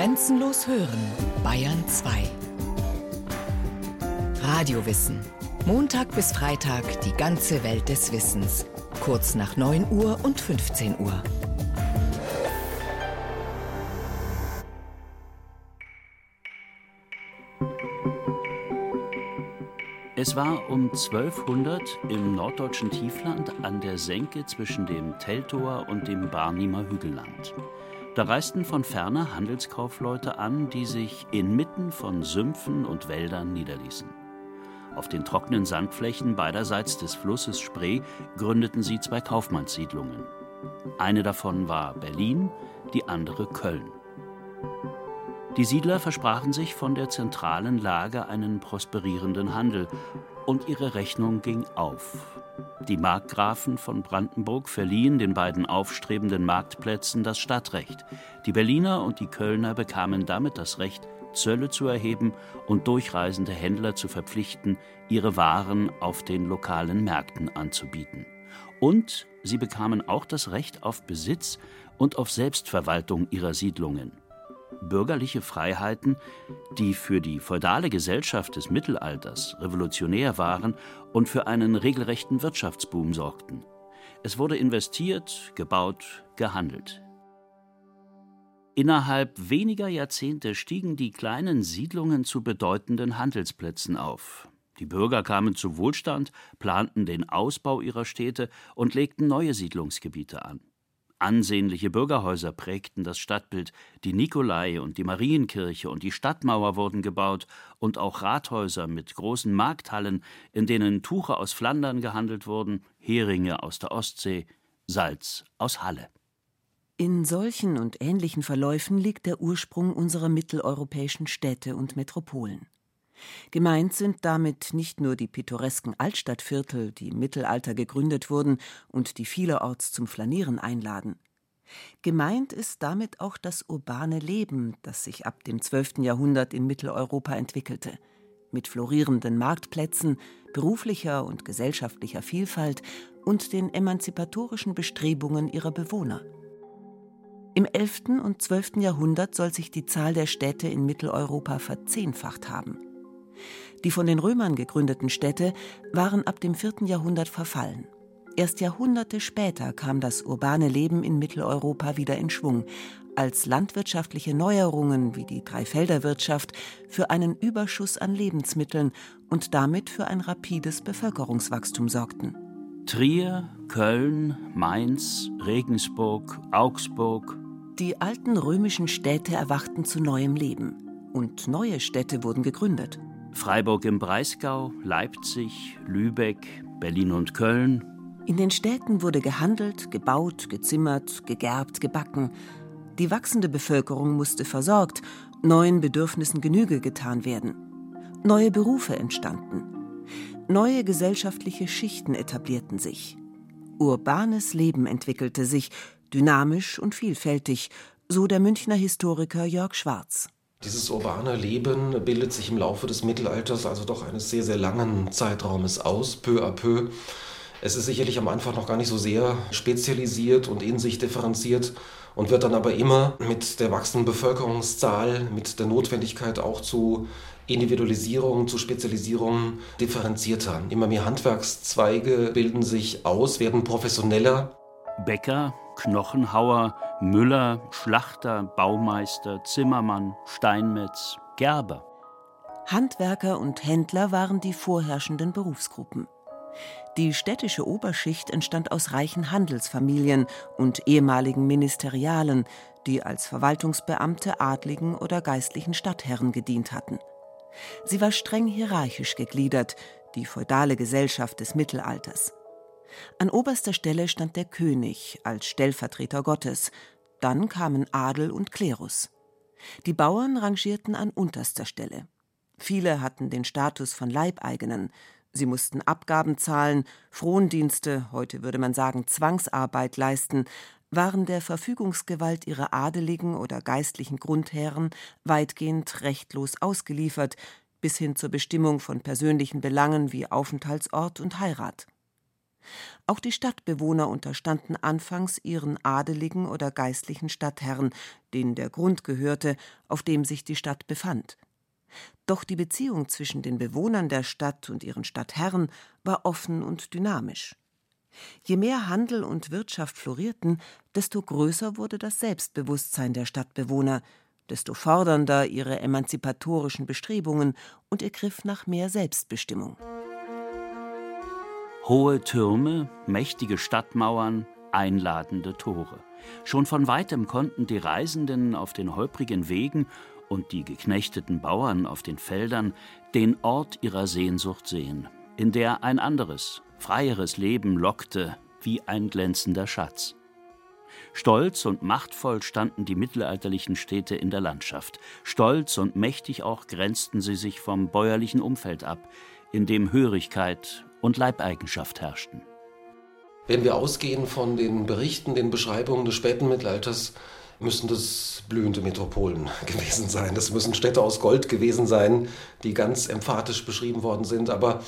Grenzenlos hören, Bayern 2. Radiowissen. Montag bis Freitag die ganze Welt des Wissens. Kurz nach 9 Uhr und 15 Uhr. Es war um 1200 im norddeutschen Tiefland an der Senke zwischen dem Teltower und dem Barnimer Hügelland. Da reisten von ferne Handelskaufleute an, die sich inmitten von Sümpfen und Wäldern niederließen. Auf den trockenen Sandflächen beiderseits des Flusses Spree gründeten sie zwei Kaufmannssiedlungen. Eine davon war Berlin, die andere Köln. Die Siedler versprachen sich von der zentralen Lage einen prosperierenden Handel, und ihre Rechnung ging auf. Die Markgrafen von Brandenburg verliehen den beiden aufstrebenden Marktplätzen das Stadtrecht. Die Berliner und die Kölner bekamen damit das Recht, Zölle zu erheben und durchreisende Händler zu verpflichten, ihre Waren auf den lokalen Märkten anzubieten. Und sie bekamen auch das Recht auf Besitz und auf Selbstverwaltung ihrer Siedlungen bürgerliche Freiheiten, die für die feudale Gesellschaft des Mittelalters revolutionär waren und für einen regelrechten Wirtschaftsboom sorgten. Es wurde investiert, gebaut, gehandelt. Innerhalb weniger Jahrzehnte stiegen die kleinen Siedlungen zu bedeutenden Handelsplätzen auf. Die Bürger kamen zu Wohlstand, planten den Ausbau ihrer Städte und legten neue Siedlungsgebiete an. Ansehnliche Bürgerhäuser prägten das Stadtbild, die Nikolai und die Marienkirche und die Stadtmauer wurden gebaut und auch Rathäuser mit großen Markthallen, in denen Tuche aus Flandern gehandelt wurden, Heringe aus der Ostsee, Salz aus Halle. In solchen und ähnlichen Verläufen liegt der Ursprung unserer mitteleuropäischen Städte und Metropolen. Gemeint sind damit nicht nur die pittoresken Altstadtviertel, die im Mittelalter gegründet wurden und die vielerorts zum Flanieren einladen. Gemeint ist damit auch das urbane Leben, das sich ab dem 12. Jahrhundert in Mitteleuropa entwickelte, mit florierenden Marktplätzen, beruflicher und gesellschaftlicher Vielfalt und den emanzipatorischen Bestrebungen ihrer Bewohner. Im 11. und 12. Jahrhundert soll sich die Zahl der Städte in Mitteleuropa verzehnfacht haben. Die von den Römern gegründeten Städte waren ab dem 4. Jahrhundert verfallen. Erst Jahrhunderte später kam das urbane Leben in Mitteleuropa wieder in Schwung, als landwirtschaftliche Neuerungen wie die Dreifelderwirtschaft für einen Überschuss an Lebensmitteln und damit für ein rapides Bevölkerungswachstum sorgten. Trier, Köln, Mainz, Regensburg, Augsburg. Die alten römischen Städte erwachten zu neuem Leben und neue Städte wurden gegründet. Freiburg im Breisgau, Leipzig, Lübeck, Berlin und Köln. In den Städten wurde gehandelt, gebaut, gezimmert, gegerbt, gebacken. Die wachsende Bevölkerung musste versorgt, neuen Bedürfnissen Genüge getan werden. Neue Berufe entstanden. Neue gesellschaftliche Schichten etablierten sich. Urbanes Leben entwickelte sich, dynamisch und vielfältig, so der Münchner Historiker Jörg Schwarz. Dieses urbane Leben bildet sich im Laufe des Mittelalters, also doch eines sehr, sehr langen Zeitraumes aus, peu à peu. Es ist sicherlich am Anfang noch gar nicht so sehr spezialisiert und in sich differenziert und wird dann aber immer mit der wachsenden Bevölkerungszahl, mit der Notwendigkeit auch zu Individualisierung, zu Spezialisierung differenzierter. Immer mehr Handwerkszweige bilden sich aus, werden professioneller. Bäcker, Knochenhauer, Müller, Schlachter, Baumeister, Zimmermann, Steinmetz, Gerber. Handwerker und Händler waren die vorherrschenden Berufsgruppen. Die städtische Oberschicht entstand aus reichen Handelsfamilien und ehemaligen Ministerialen, die als Verwaltungsbeamte adligen oder geistlichen Stadtherren gedient hatten. Sie war streng hierarchisch gegliedert, die feudale Gesellschaft des Mittelalters. An oberster Stelle stand der König als Stellvertreter Gottes, dann kamen Adel und Klerus. Die Bauern rangierten an unterster Stelle. Viele hatten den Status von Leibeigenen. Sie mussten Abgaben zahlen, Frondienste, heute würde man sagen Zwangsarbeit leisten, waren der Verfügungsgewalt ihrer adeligen oder geistlichen Grundherren weitgehend rechtlos ausgeliefert, bis hin zur Bestimmung von persönlichen Belangen wie Aufenthaltsort und Heirat. Auch die Stadtbewohner unterstanden anfangs ihren adeligen oder geistlichen Stadtherren, denen der Grund gehörte, auf dem sich die Stadt befand. Doch die Beziehung zwischen den Bewohnern der Stadt und ihren Stadtherren war offen und dynamisch. Je mehr Handel und Wirtschaft florierten, desto größer wurde das Selbstbewusstsein der Stadtbewohner, desto fordernder ihre emanzipatorischen Bestrebungen und ihr Griff nach mehr Selbstbestimmung. Hohe Türme, mächtige Stadtmauern, einladende Tore. Schon von weitem konnten die Reisenden auf den holprigen Wegen und die geknechteten Bauern auf den Feldern den Ort ihrer Sehnsucht sehen, in der ein anderes, freieres Leben lockte wie ein glänzender Schatz. Stolz und machtvoll standen die mittelalterlichen Städte in der Landschaft. Stolz und mächtig auch grenzten sie sich vom bäuerlichen Umfeld ab, in dem Hörigkeit und Leibeigenschaft herrschten. Wenn wir ausgehen von den Berichten, den Beschreibungen des späten Mittelalters, müssen das blühende Metropolen gewesen sein. Das müssen Städte aus Gold gewesen sein, die ganz emphatisch beschrieben worden sind. Aber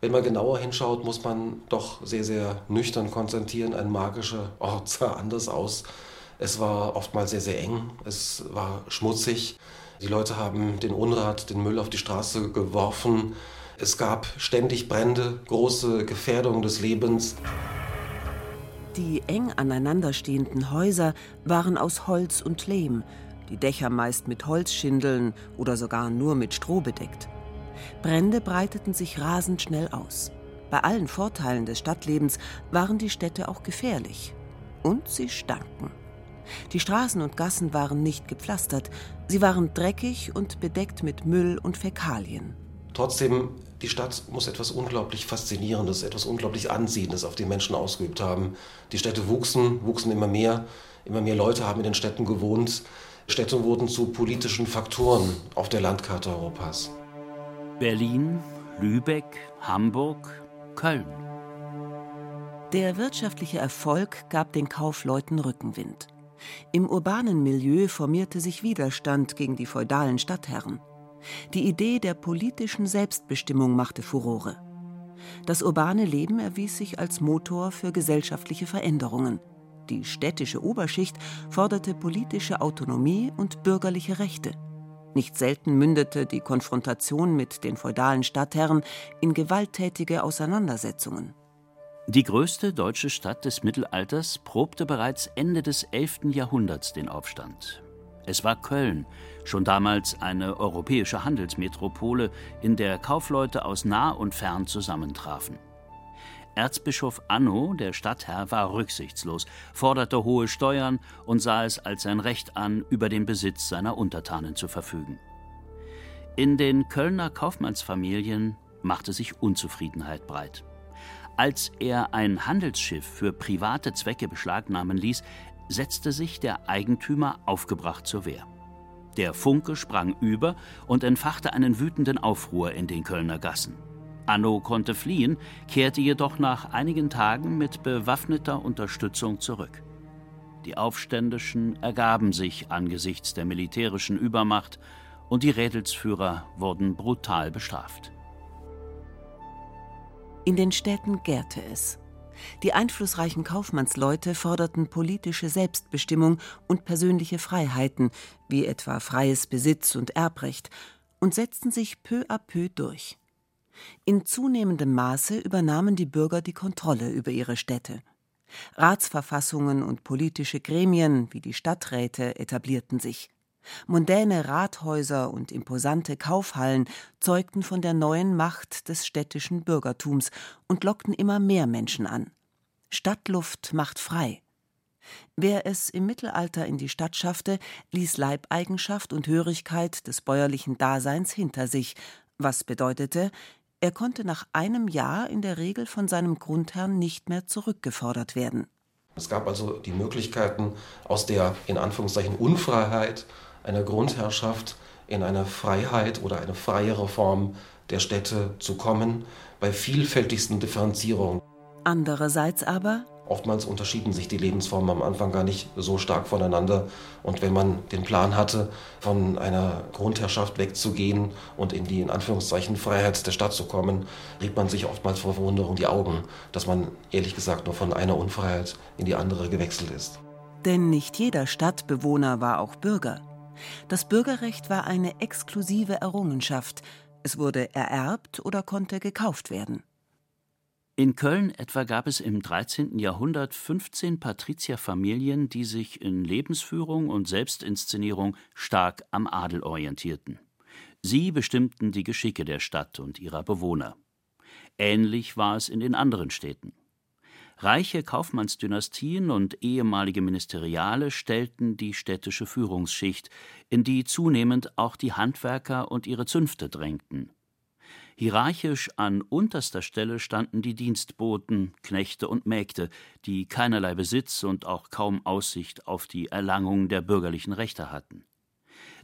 wenn man genauer hinschaut, muss man doch sehr, sehr nüchtern konstatieren, ein magischer Ort sah anders aus. Es war oftmals sehr, sehr eng, es war schmutzig. Die Leute haben den Unrat, den Müll auf die Straße geworfen. Es gab ständig Brände, große Gefährdung des Lebens. Die eng aneinanderstehenden Häuser waren aus Holz und Lehm, die Dächer meist mit Holzschindeln oder sogar nur mit Stroh bedeckt. Brände breiteten sich rasend schnell aus. Bei allen Vorteilen des Stadtlebens waren die Städte auch gefährlich. Und sie stanken. Die Straßen und Gassen waren nicht gepflastert, sie waren dreckig und bedeckt mit Müll und Fäkalien. Trotzdem, die Stadt muss etwas unglaublich Faszinierendes, etwas unglaublich Ansiehendes auf die Menschen ausgeübt haben. Die Städte wuchsen, wuchsen immer mehr, immer mehr Leute haben in den Städten gewohnt. Städte wurden zu politischen Faktoren auf der Landkarte Europas. Berlin, Lübeck, Hamburg, Köln. Der wirtschaftliche Erfolg gab den Kaufleuten Rückenwind. Im urbanen Milieu formierte sich Widerstand gegen die feudalen Stadtherren. Die Idee der politischen Selbstbestimmung machte Furore. Das urbane Leben erwies sich als Motor für gesellschaftliche Veränderungen. Die städtische Oberschicht forderte politische Autonomie und bürgerliche Rechte. Nicht selten mündete die Konfrontation mit den feudalen Stadtherren in gewalttätige Auseinandersetzungen. Die größte deutsche Stadt des Mittelalters probte bereits Ende des 11. Jahrhunderts den Aufstand. Es war Köln, schon damals eine europäische Handelsmetropole, in der Kaufleute aus nah und fern zusammentrafen. Erzbischof Anno, der Stadtherr, war rücksichtslos, forderte hohe Steuern und sah es als sein Recht an, über den Besitz seiner Untertanen zu verfügen. In den Kölner Kaufmannsfamilien machte sich Unzufriedenheit breit. Als er ein Handelsschiff für private Zwecke beschlagnahmen ließ, setzte sich der Eigentümer aufgebracht zur Wehr. Der Funke sprang über und entfachte einen wütenden Aufruhr in den Kölner Gassen. Anno konnte fliehen, kehrte jedoch nach einigen Tagen mit bewaffneter Unterstützung zurück. Die Aufständischen ergaben sich angesichts der militärischen Übermacht und die Rädelsführer wurden brutal bestraft. In den Städten gärte es. Die einflussreichen Kaufmannsleute forderten politische Selbstbestimmung und persönliche Freiheiten, wie etwa freies Besitz und Erbrecht, und setzten sich peu à peu durch. In zunehmendem Maße übernahmen die Bürger die Kontrolle über ihre Städte. Ratsverfassungen und politische Gremien wie die Stadträte etablierten sich. Mondäne Rathäuser und imposante Kaufhallen zeugten von der neuen Macht des städtischen Bürgertums und lockten immer mehr Menschen an. Stadtluft macht frei. Wer es im Mittelalter in die Stadt schaffte, ließ Leibeigenschaft und Hörigkeit des bäuerlichen Daseins hinter sich, was bedeutete, er konnte nach einem Jahr in der Regel von seinem Grundherrn nicht mehr zurückgefordert werden. Es gab also die Möglichkeiten, aus der in Anführungszeichen Unfreiheit einer Grundherrschaft in eine Freiheit oder eine freiere Form der Städte zu kommen, bei vielfältigsten Differenzierungen. Andererseits aber, Oftmals unterschieden sich die Lebensformen am Anfang gar nicht so stark voneinander. Und wenn man den Plan hatte, von einer Grundherrschaft wegzugehen und in die in Anführungszeichen Freiheit der Stadt zu kommen, rieb man sich oftmals vor Verwunderung die Augen, dass man ehrlich gesagt nur von einer Unfreiheit in die andere gewechselt ist. Denn nicht jeder Stadtbewohner war auch Bürger. Das Bürgerrecht war eine exklusive Errungenschaft. Es wurde ererbt oder konnte gekauft werden. In Köln etwa gab es im 13. Jahrhundert 15 Patrizierfamilien, die sich in Lebensführung und Selbstinszenierung stark am Adel orientierten. Sie bestimmten die Geschicke der Stadt und ihrer Bewohner. Ähnlich war es in den anderen Städten. Reiche Kaufmannsdynastien und ehemalige Ministeriale stellten die städtische Führungsschicht, in die zunehmend auch die Handwerker und ihre Zünfte drängten. Hierarchisch an unterster Stelle standen die Dienstboten, Knechte und Mägde, die keinerlei Besitz und auch kaum Aussicht auf die Erlangung der bürgerlichen Rechte hatten.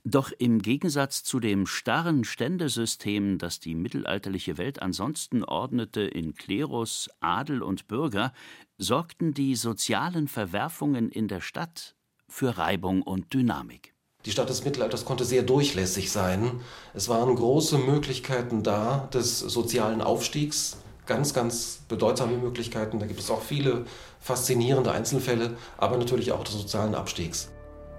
Doch im Gegensatz zu dem starren Ständesystem, das die mittelalterliche Welt ansonsten ordnete in Klerus, Adel und Bürger, sorgten die sozialen Verwerfungen in der Stadt für Reibung und Dynamik. Die Stadt des Mittelalters konnte sehr durchlässig sein. Es waren große Möglichkeiten da des sozialen Aufstiegs, ganz, ganz bedeutsame Möglichkeiten. Da gibt es auch viele faszinierende Einzelfälle, aber natürlich auch des sozialen Abstiegs.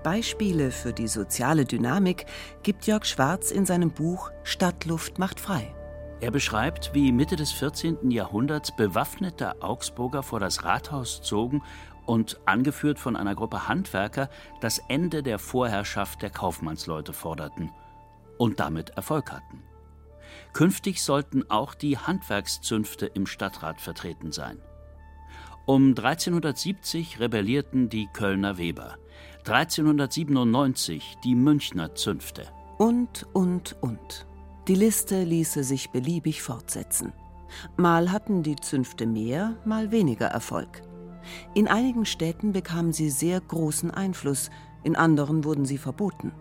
Beispiele für die soziale Dynamik gibt Jörg Schwarz in seinem Buch Stadtluft macht frei. Er beschreibt, wie Mitte des 14. Jahrhunderts bewaffnete Augsburger vor das Rathaus zogen und, angeführt von einer Gruppe Handwerker, das Ende der Vorherrschaft der Kaufmannsleute forderten und damit Erfolg hatten. Künftig sollten auch die Handwerkszünfte im Stadtrat vertreten sein. Um 1370 rebellierten die Kölner Weber, 1397 die Münchner Zünfte. Und, und, und. Die Liste ließe sich beliebig fortsetzen. Mal hatten die Zünfte mehr, mal weniger Erfolg. In einigen Städten bekamen sie sehr großen Einfluss, in anderen wurden sie verboten.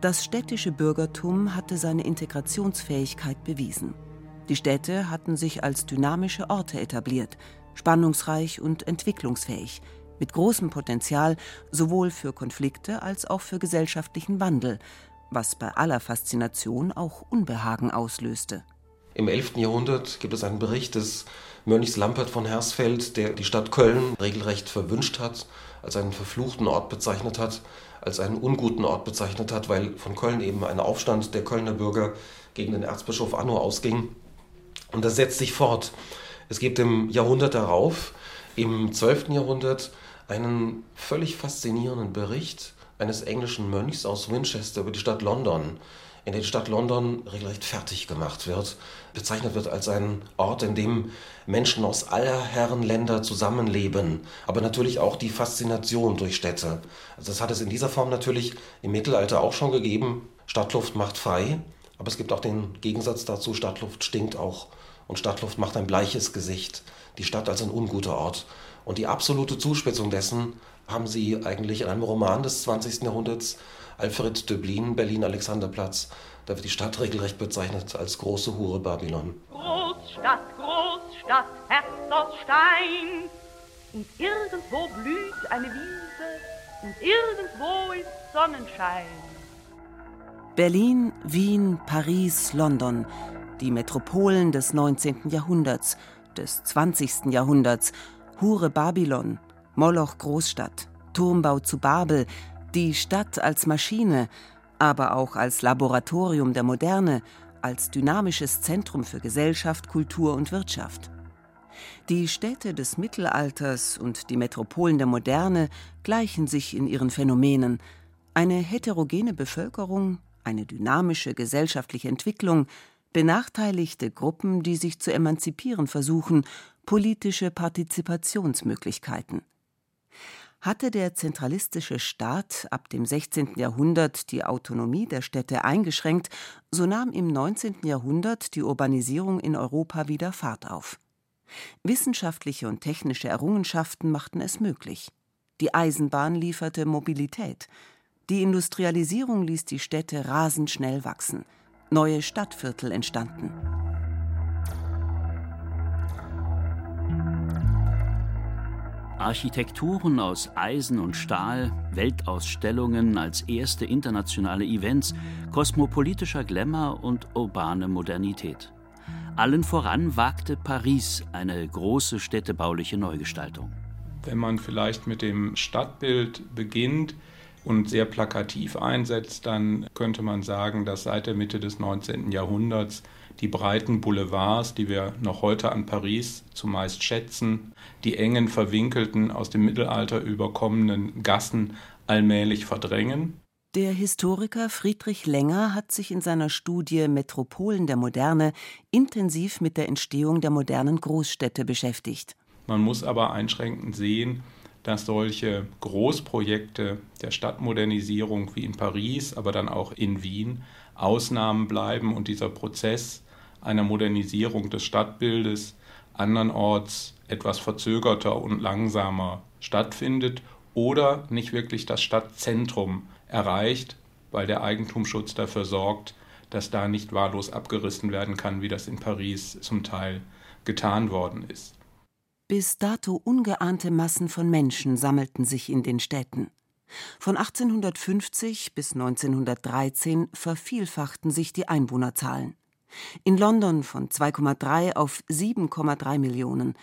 Das städtische Bürgertum hatte seine Integrationsfähigkeit bewiesen. Die Städte hatten sich als dynamische Orte etabliert, spannungsreich und entwicklungsfähig, mit großem Potenzial sowohl für Konflikte als auch für gesellschaftlichen Wandel, was bei aller Faszination auch Unbehagen auslöste. Im 11. Jahrhundert gibt es einen Bericht des Mönchs Lampert von Hersfeld, der die Stadt Köln regelrecht verwünscht hat, als einen verfluchten Ort bezeichnet hat, als einen unguten Ort bezeichnet hat, weil von Köln eben ein Aufstand der Kölner Bürger gegen den Erzbischof Anno ausging. Und das setzt sich fort. Es gibt im Jahrhundert darauf, im 12. Jahrhundert, einen völlig faszinierenden Bericht eines englischen Mönchs aus Winchester über die Stadt London, in der die Stadt London regelrecht fertig gemacht wird, bezeichnet wird als ein Ort, in dem Menschen aus aller Herren Länder zusammenleben, aber natürlich auch die Faszination durch Städte. Also das hat es in dieser Form natürlich im Mittelalter auch schon gegeben. Stadtluft macht frei, aber es gibt auch den Gegensatz dazu, Stadtluft stinkt auch und Stadtluft macht ein bleiches Gesicht. Die Stadt als ein unguter Ort. Und die absolute Zuspitzung dessen haben sie eigentlich in einem Roman des 20. Jahrhunderts Alfred Döblin, Berlin-Alexanderplatz. Da wird die Stadt regelrecht bezeichnet als große Hure Babylon. Großstadt, Großstadt, Herz aus Stein. Und irgendwo blüht eine Wiese und irgendwo ist Sonnenschein. Berlin, Wien, Paris, London, die Metropolen des 19. Jahrhunderts, des 20. Jahrhunderts, Hure Babylon, Moloch Großstadt, Turmbau zu Babel, die Stadt als Maschine, aber auch als Laboratorium der Moderne, als dynamisches Zentrum für Gesellschaft, Kultur und Wirtschaft. Die Städte des Mittelalters und die Metropolen der Moderne gleichen sich in ihren Phänomenen. Eine heterogene Bevölkerung, eine dynamische gesellschaftliche Entwicklung, benachteiligte Gruppen, die sich zu emanzipieren versuchen, politische Partizipationsmöglichkeiten. Hatte der zentralistische Staat ab dem 16. Jahrhundert die Autonomie der Städte eingeschränkt, so nahm im 19. Jahrhundert die Urbanisierung in Europa wieder Fahrt auf. Wissenschaftliche und technische Errungenschaften machten es möglich. Die Eisenbahn lieferte Mobilität. Die Industrialisierung ließ die Städte rasend schnell wachsen. Neue Stadtviertel entstanden. Architekturen aus Eisen und Stahl, Weltausstellungen als erste internationale Events, kosmopolitischer Glamour und urbane Modernität. Allen voran wagte Paris eine große städtebauliche Neugestaltung. Wenn man vielleicht mit dem Stadtbild beginnt und sehr plakativ einsetzt, dann könnte man sagen, dass seit der Mitte des 19. Jahrhunderts die breiten Boulevards, die wir noch heute an Paris zumeist schätzen, die engen, verwinkelten, aus dem Mittelalter überkommenen Gassen allmählich verdrängen. Der Historiker Friedrich Länger hat sich in seiner Studie Metropolen der Moderne intensiv mit der Entstehung der modernen Großstädte beschäftigt. Man muss aber einschränkend sehen, dass solche Großprojekte der Stadtmodernisierung wie in Paris, aber dann auch in Wien Ausnahmen bleiben und dieser Prozess einer Modernisierung des Stadtbildes andernorts etwas verzögerter und langsamer stattfindet oder nicht wirklich das Stadtzentrum erreicht, weil der Eigentumsschutz dafür sorgt, dass da nicht wahllos abgerissen werden kann, wie das in Paris zum Teil getan worden ist. Bis dato ungeahnte Massen von Menschen sammelten sich in den Städten. Von 1850 bis 1913 vervielfachten sich die Einwohnerzahlen. In London von 2,3 auf 7,3 Millionen,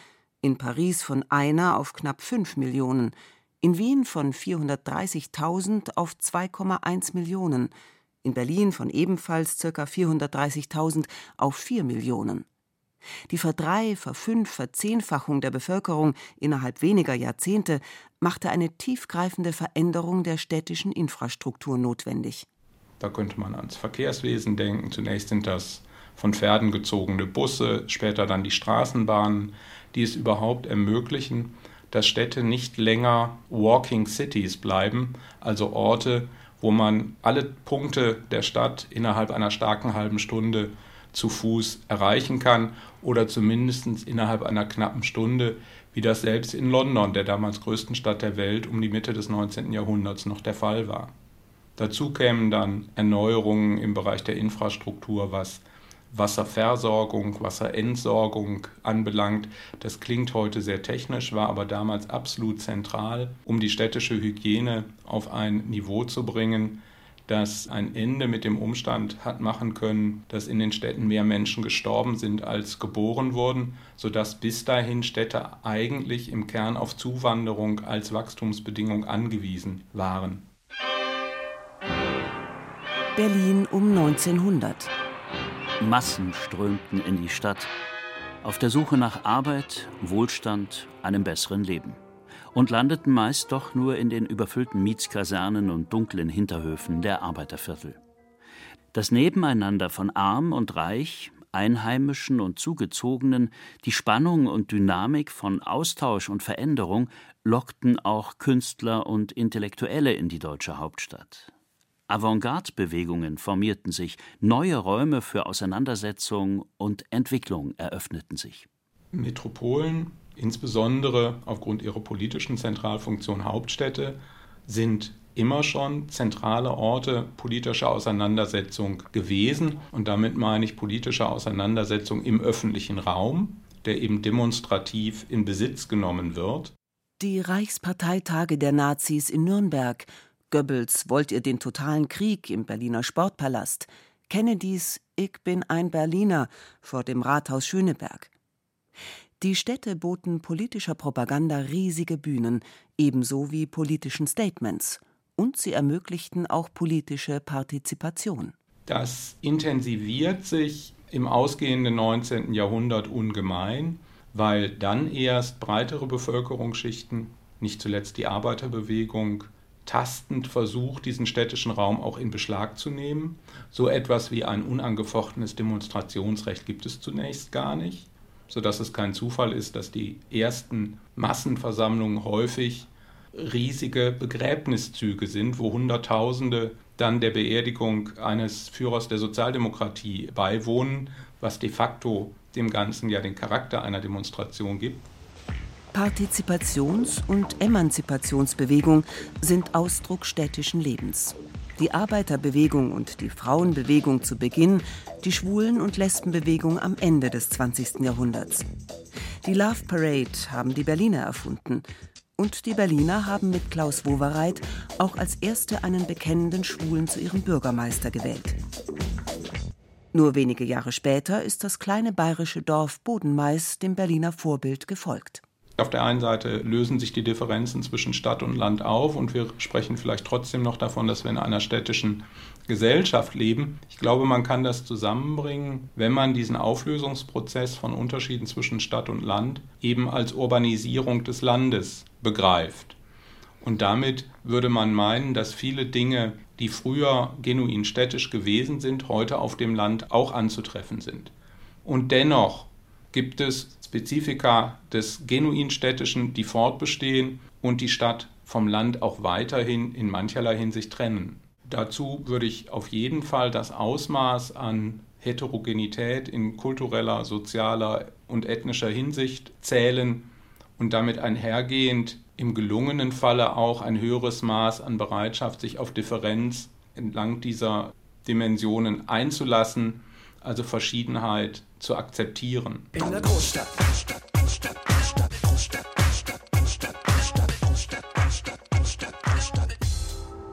in Paris von einer auf knapp 5 Millionen, in Wien von 430.000 auf 2,1 Millionen, in Berlin von ebenfalls ca. 430.000 auf 4 Millionen. Die Verdrei-, Verfünf-, Verzehnfachung der Bevölkerung innerhalb weniger Jahrzehnte machte eine tiefgreifende Veränderung der städtischen Infrastruktur notwendig. Da könnte man ans Verkehrswesen denken. Zunächst sind das von Pferden gezogene Busse, später dann die Straßenbahnen, die es überhaupt ermöglichen, dass Städte nicht länger Walking Cities bleiben, also Orte, wo man alle Punkte der Stadt innerhalb einer starken halben Stunde zu Fuß erreichen kann oder zumindest innerhalb einer knappen Stunde, wie das selbst in London, der damals größten Stadt der Welt, um die Mitte des 19. Jahrhunderts noch der Fall war. Dazu kämen dann Erneuerungen im Bereich der Infrastruktur, was Wasserversorgung, Wasserentsorgung anbelangt. Das klingt heute sehr technisch, war aber damals absolut zentral, um die städtische Hygiene auf ein Niveau zu bringen, das ein Ende mit dem Umstand hat machen können, dass in den Städten mehr Menschen gestorben sind als geboren wurden, sodass bis dahin Städte eigentlich im Kern auf Zuwanderung als Wachstumsbedingung angewiesen waren. Berlin um 1900. Massen strömten in die Stadt, auf der Suche nach Arbeit, Wohlstand, einem besseren Leben. Und landeten meist doch nur in den überfüllten Mietskasernen und dunklen Hinterhöfen der Arbeiterviertel. Das Nebeneinander von Arm und Reich, Einheimischen und Zugezogenen, die Spannung und Dynamik von Austausch und Veränderung lockten auch Künstler und Intellektuelle in die deutsche Hauptstadt. Avantgarde-Bewegungen formierten sich, neue Räume für Auseinandersetzung und Entwicklung eröffneten sich. Metropolen, insbesondere aufgrund ihrer politischen Zentralfunktion Hauptstädte, sind immer schon zentrale Orte politischer Auseinandersetzung gewesen. Und damit meine ich politische Auseinandersetzung im öffentlichen Raum, der eben demonstrativ in Besitz genommen wird. Die Reichsparteitage der Nazis in Nürnberg Goebbels wollt ihr den totalen Krieg im Berliner Sportpalast, Kennedys Ich bin ein Berliner vor dem Rathaus Schöneberg. Die Städte boten politischer Propaganda riesige Bühnen, ebenso wie politischen Statements, und sie ermöglichten auch politische Partizipation. Das intensiviert sich im ausgehenden 19. Jahrhundert ungemein, weil dann erst breitere Bevölkerungsschichten, nicht zuletzt die Arbeiterbewegung, tastend versucht, diesen städtischen Raum auch in Beschlag zu nehmen. So etwas wie ein unangefochtenes Demonstrationsrecht gibt es zunächst gar nicht, sodass es kein Zufall ist, dass die ersten Massenversammlungen häufig riesige Begräbniszüge sind, wo Hunderttausende dann der Beerdigung eines Führers der Sozialdemokratie beiwohnen, was de facto dem Ganzen ja den Charakter einer Demonstration gibt. Partizipations- und Emanzipationsbewegung sind Ausdruck städtischen Lebens. Die Arbeiterbewegung und die Frauenbewegung zu Beginn, die Schwulen- und Lesbenbewegung am Ende des 20. Jahrhunderts. Die Love Parade haben die Berliner erfunden. Und die Berliner haben mit Klaus Wowereit auch als erste einen bekennenden Schwulen zu ihrem Bürgermeister gewählt. Nur wenige Jahre später ist das kleine bayerische Dorf Bodenmais dem Berliner Vorbild gefolgt. Auf der einen Seite lösen sich die Differenzen zwischen Stadt und Land auf und wir sprechen vielleicht trotzdem noch davon, dass wir in einer städtischen Gesellschaft leben. Ich glaube, man kann das zusammenbringen, wenn man diesen Auflösungsprozess von Unterschieden zwischen Stadt und Land eben als Urbanisierung des Landes begreift. Und damit würde man meinen, dass viele Dinge, die früher genuin städtisch gewesen sind, heute auf dem Land auch anzutreffen sind. Und dennoch gibt es Spezifika des genuin städtischen, die fortbestehen und die Stadt vom Land auch weiterhin in mancherlei Hinsicht trennen. Dazu würde ich auf jeden Fall das Ausmaß an Heterogenität in kultureller, sozialer und ethnischer Hinsicht zählen und damit einhergehend im gelungenen Falle auch ein höheres Maß an Bereitschaft, sich auf Differenz entlang dieser Dimensionen einzulassen, also Verschiedenheit zu akzeptieren. In der Großstadt, Großstadt, Großstadt, Großstadt, Großstadt, Großstadt, Großstadt, Großstadt, Großstadt, Großstadt, Großstadt.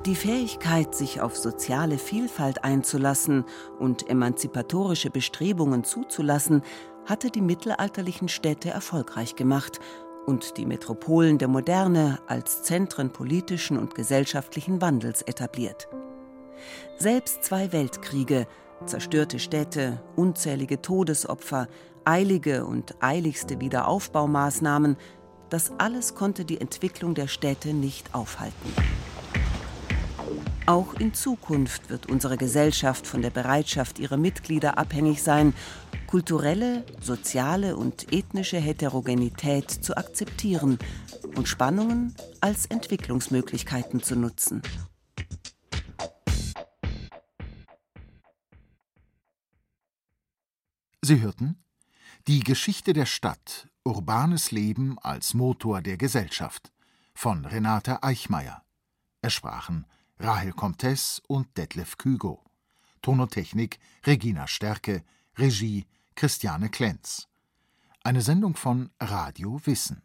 Die Fähigkeit, sich auf soziale Vielfalt einzulassen und emanzipatorische Bestrebungen zuzulassen, hatte die mittelalterlichen Städte erfolgreich gemacht und die Metropolen der Moderne als Zentren politischen und gesellschaftlichen Wandels etabliert. Selbst zwei Weltkriege, zerstörte Städte, unzählige Todesopfer, eilige und eiligste Wiederaufbaumaßnahmen, das alles konnte die Entwicklung der Städte nicht aufhalten. Auch in Zukunft wird unsere Gesellschaft von der Bereitschaft ihrer Mitglieder abhängig sein, kulturelle, soziale und ethnische Heterogenität zu akzeptieren und Spannungen als Entwicklungsmöglichkeiten zu nutzen. Sie hörten Die Geschichte der Stadt Urbanes Leben als Motor der Gesellschaft von Renate Eichmeier. Es sprachen Rahel Comtes und Detlef Kügo. Tonotechnik Regina Stärke, Regie Christiane Klenz. Eine Sendung von Radio Wissen.